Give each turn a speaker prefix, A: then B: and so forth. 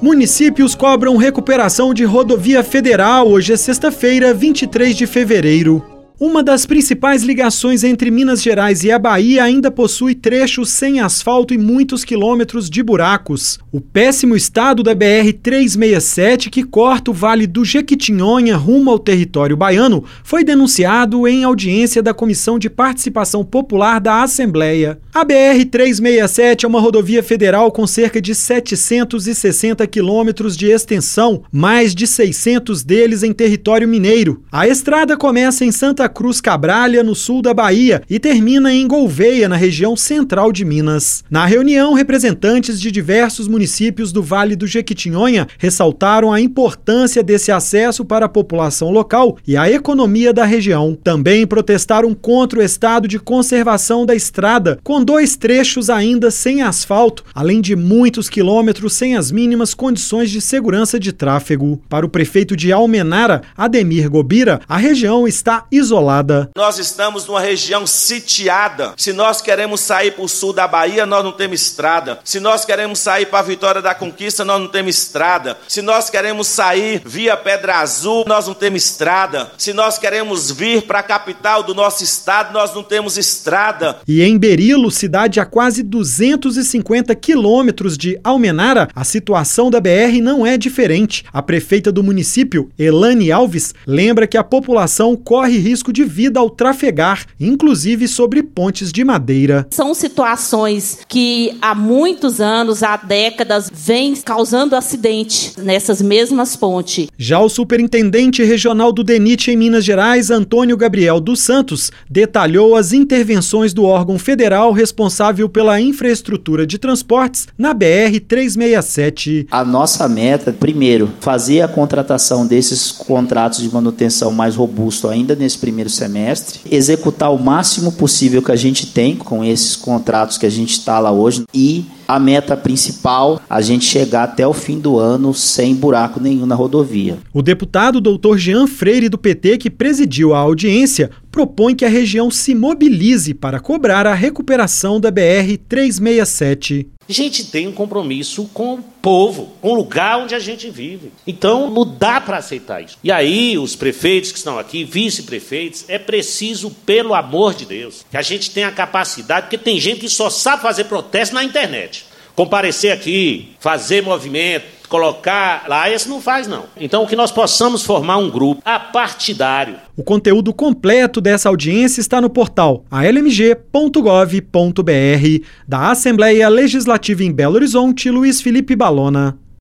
A: Municípios cobram recuperação de rodovia federal. Hoje é sexta-feira, 23 de fevereiro. Uma das principais ligações entre Minas Gerais e a Bahia ainda possui trechos sem asfalto e muitos quilômetros de buracos. O péssimo estado da BR-367, que corta o Vale do Jequitinhonha rumo ao território baiano, foi denunciado em audiência da Comissão de Participação Popular da Assembleia. A BR-367 é uma rodovia federal com cerca de 760 quilômetros de extensão, mais de 600 deles em território mineiro. A estrada começa em Santa Santa Cruz Cabralha, no sul da Bahia, e termina em Golveia, na região central de Minas. Na reunião, representantes de diversos municípios do Vale do Jequitinhonha ressaltaram a importância desse acesso para a população local e a economia da região. Também protestaram contra o estado de conservação da estrada, com dois trechos ainda sem asfalto, além de muitos quilômetros sem as mínimas condições de segurança de tráfego. Para o prefeito de Almenara, Ademir Gobira, a região está isolada isolada.
B: Nós estamos numa região sitiada. Se nós queremos sair para o sul da Bahia, nós não temos estrada. Se nós queremos sair para a Vitória da Conquista, nós não temos estrada. Se nós queremos sair via Pedra Azul, nós não temos estrada. Se nós queremos vir para a capital do nosso estado, nós não temos estrada.
A: E em Berilo, cidade a quase 250 quilômetros de Almenara, a situação da BR não é diferente. A prefeita do município, Elane Alves, lembra que a população corre risco risco de vida ao trafegar, inclusive sobre pontes de madeira.
C: São situações que há muitos anos, há décadas, vêm causando acidente nessas mesmas pontes.
A: Já o superintendente regional do DENIT em Minas Gerais, Antônio Gabriel dos Santos, detalhou as intervenções do órgão federal responsável pela infraestrutura de transportes na BR 367.
D: A nossa meta, primeiro, fazer a contratação desses contratos de manutenção mais robusto ainda nesse primeiro semestre, executar o máximo possível que a gente tem com esses contratos que a gente está lá hoje e a meta principal, a gente chegar até o fim do ano sem buraco nenhum na rodovia.
A: O deputado doutor Jean Freire do PT, que presidiu a audiência, propõe que a região se mobilize para cobrar a recuperação da BR 367.
E: A gente tem um compromisso com o povo, com o lugar onde a gente vive. Então, não dá para aceitar isso. E aí, os prefeitos que estão aqui, vice-prefeitos, é preciso, pelo amor de Deus, que a gente tenha a capacidade, porque tem gente que só sabe fazer protesto na internet. Comparecer aqui, fazer movimento, colocar lá, esse não faz não. Então, que nós possamos formar um grupo apartidário.
A: O conteúdo completo dessa audiência está no portal almg.gov.br da Assembleia Legislativa em Belo Horizonte, Luiz Felipe Balona.